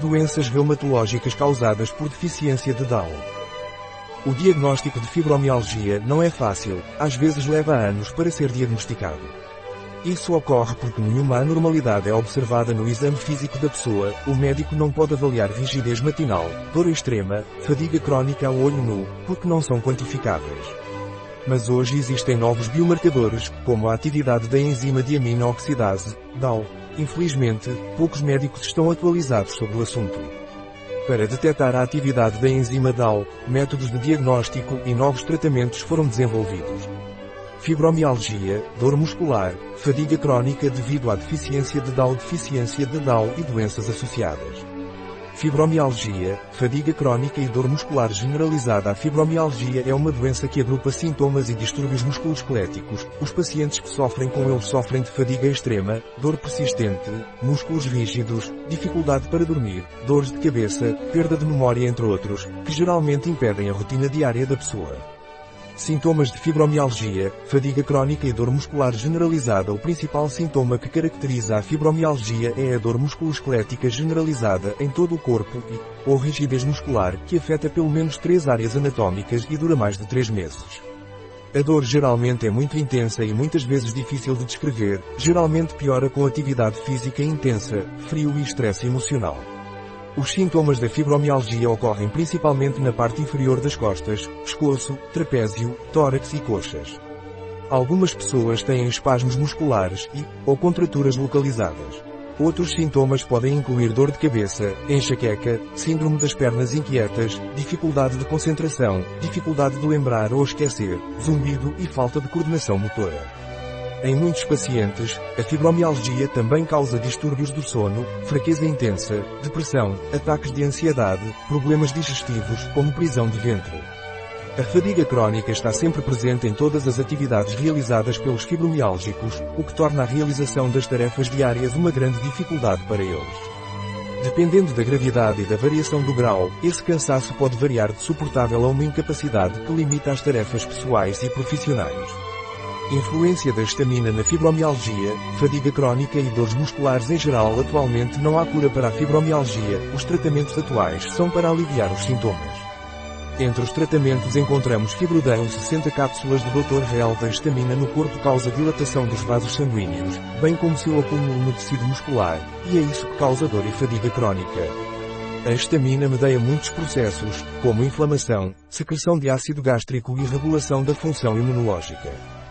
Doenças reumatológicas causadas por deficiência de Down. O diagnóstico de fibromialgia não é fácil, às vezes leva anos para ser diagnosticado. Isso ocorre porque nenhuma anormalidade é observada no exame físico da pessoa, o médico não pode avaliar rigidez matinal, dor extrema, fadiga crónica ao olho nu, porque não são quantificáveis. Mas hoje existem novos biomarcadores, como a atividade da enzima diamina-oxidase, DAO. Infelizmente, poucos médicos estão atualizados sobre o assunto. Para detectar a atividade da enzima DAO, métodos de diagnóstico e novos tratamentos foram desenvolvidos. Fibromialgia, dor muscular, fadiga crónica devido à deficiência de DAO, deficiência de DAO e doenças associadas. Fibromialgia, fadiga crónica e dor muscular generalizada. A fibromialgia é uma doença que agrupa sintomas e distúrbios musculoesqueléticos. Os pacientes que sofrem com ele sofrem de fadiga extrema, dor persistente, músculos rígidos, dificuldade para dormir, dores de cabeça, perda de memória entre outros, que geralmente impedem a rotina diária da pessoa. Sintomas de fibromialgia, fadiga crónica e dor muscular generalizada O principal sintoma que caracteriza a fibromialgia é a dor musculoesquelética generalizada em todo o corpo e, ou rigidez muscular, que afeta pelo menos três áreas anatómicas e dura mais de três meses. A dor geralmente é muito intensa e muitas vezes difícil de descrever, geralmente piora com atividade física intensa, frio e estresse emocional. Os sintomas da fibromialgia ocorrem principalmente na parte inferior das costas, pescoço, trapézio, tórax e coxas. Algumas pessoas têm espasmos musculares e, ou contraturas localizadas. Outros sintomas podem incluir dor de cabeça, enxaqueca, síndrome das pernas inquietas, dificuldade de concentração, dificuldade de lembrar ou esquecer, zumbido e falta de coordenação motora. Em muitos pacientes, a fibromialgia também causa distúrbios do sono, fraqueza intensa, depressão, ataques de ansiedade, problemas digestivos, como prisão de ventre. A fadiga crónica está sempre presente em todas as atividades realizadas pelos fibromiálgicos, o que torna a realização das tarefas diárias uma grande dificuldade para eles. Dependendo da gravidade e da variação do grau, esse cansaço pode variar de suportável a uma incapacidade que limita as tarefas pessoais e profissionais. Influência da estamina na fibromialgia, fadiga crónica e dores musculares em geral Atualmente não há cura para a fibromialgia, os tratamentos atuais são para aliviar os sintomas. Entre os tratamentos encontramos Fibrodão 60 cápsulas de Dr. Real da estamina no corpo causa dilatação dos vasos sanguíneos, bem como seu acúmulo no tecido muscular, e é isso que causa dor e fadiga crónica. A estamina medeia muitos processos, como inflamação, secreção de ácido gástrico e regulação da função imunológica.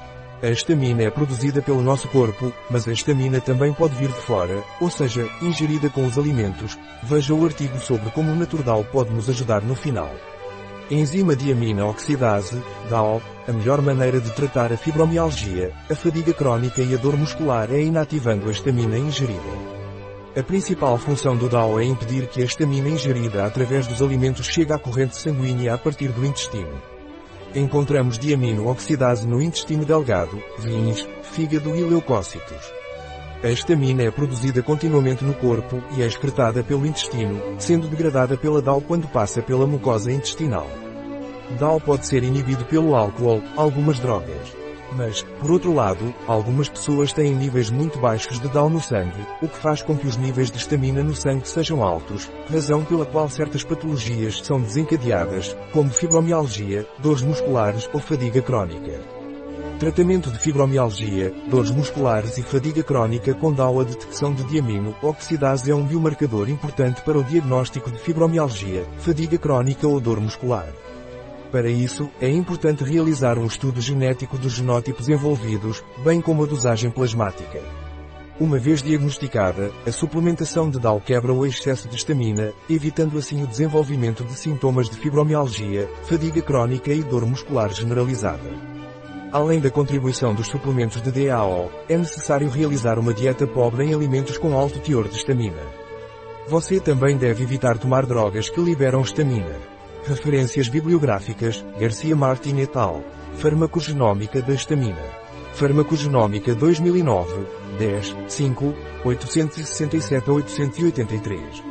A estamina é produzida pelo nosso corpo, mas a estamina também pode vir de fora, ou seja, ingerida com os alimentos. Veja o artigo sobre como o Naturdal pode nos ajudar no final. Enzima diamina oxidase, DAO, a melhor maneira de tratar a fibromialgia, a fadiga crónica e a dor muscular é inativando a estamina ingerida. A principal função do DAO é impedir que a estamina ingerida através dos alimentos chegue à corrente sanguínea a partir do intestino. Encontramos diamino oxidase no intestino delgado, rins, fígado e leucócitos. A estamina é produzida continuamente no corpo e é excretada pelo intestino, sendo degradada pela DAO quando passa pela mucosa intestinal. DAO pode ser inibido pelo álcool, algumas drogas. Mas, por outro lado, algumas pessoas têm níveis muito baixos de DAO no sangue, o que faz com que os níveis de estamina no sangue sejam altos, razão pela qual certas patologias são desencadeadas, como fibromialgia, dores musculares ou fadiga crónica. Tratamento de fibromialgia, dores musculares e fadiga crónica com DAO a detecção de diamino oxidase é um biomarcador importante para o diagnóstico de fibromialgia, fadiga crónica ou dor muscular. Para isso, é importante realizar um estudo genético dos genótipos envolvidos, bem como a dosagem plasmática. Uma vez diagnosticada, a suplementação de DAO quebra o excesso de estamina, evitando assim o desenvolvimento de sintomas de fibromialgia, fadiga crónica e dor muscular generalizada. Além da contribuição dos suplementos de DAO, é necessário realizar uma dieta pobre em alimentos com alto teor de estamina. Você também deve evitar tomar drogas que liberam estamina. Referências bibliográficas, Garcia Martin et al. Farmacogenómica da estamina. Farmacogenómica 2009, 10, 5, 867 a 883.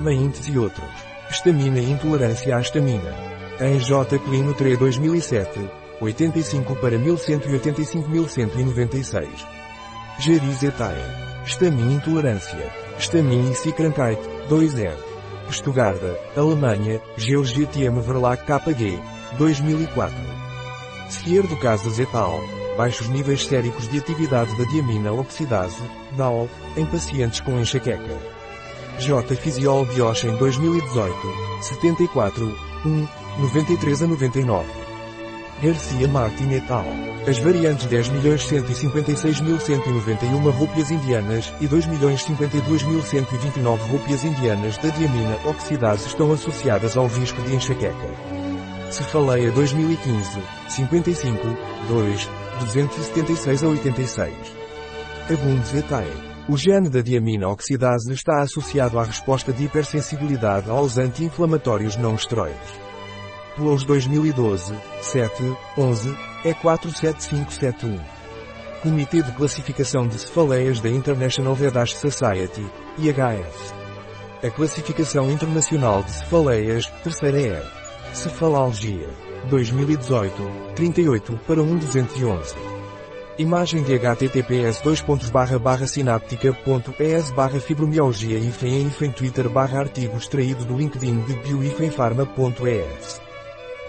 Maintes e outros. Estamina e intolerância à estamina. Em J. Clino 3 2007, 85 para 1185-1196. Jeriz et al. Estamina intolerância. Estamina e Cicrankite, 2R. Stuttgart, Alemanha, GeorgTM Verlag KG, 2004. Skier do Casas et al. Baixos níveis séricos de atividade da diamina oxidase, DAO, em pacientes com enxaqueca. J. Physiol Bioche em 2018, 74, 1, 93 a 99. Garcia Martin et al. As variantes 10.156.191 rúpias indianas e 2.052.129 rúpias indianas da diamina oxidase estão associadas ao risco de enxaqueca. Cefaleia 2015, 55, 2, 276 a 86. Abundes et al. O gene da diamina oxidase está associado à resposta de hipersensibilidade aos anti-inflamatórios não esteroides. PLOS 2012, 7, 11, E47571. Comitê de Classificação de Cefaleias da International Vedash Society, IHS. A Classificação Internacional de Cefaleias, terceira é. Cefalalgia. 2018, 38 para 1211. Imagem de https sinaptica.es barra fibromialgia e em Twitter barra artigo extraído do LinkedIn de bioifenfarma.es.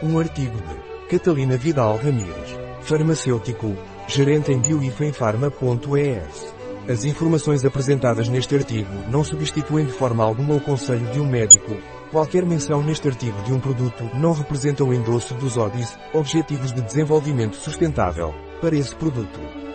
Um artigo de Catalina Vidal Ramírez, farmacêutico, gerente em bioifenfarma.es. As informações apresentadas neste artigo não substituem de forma alguma o conselho de um médico. Qualquer menção neste artigo de um produto não representa o endosso dos ODIs, Objetivos de Desenvolvimento Sustentável, para esse produto.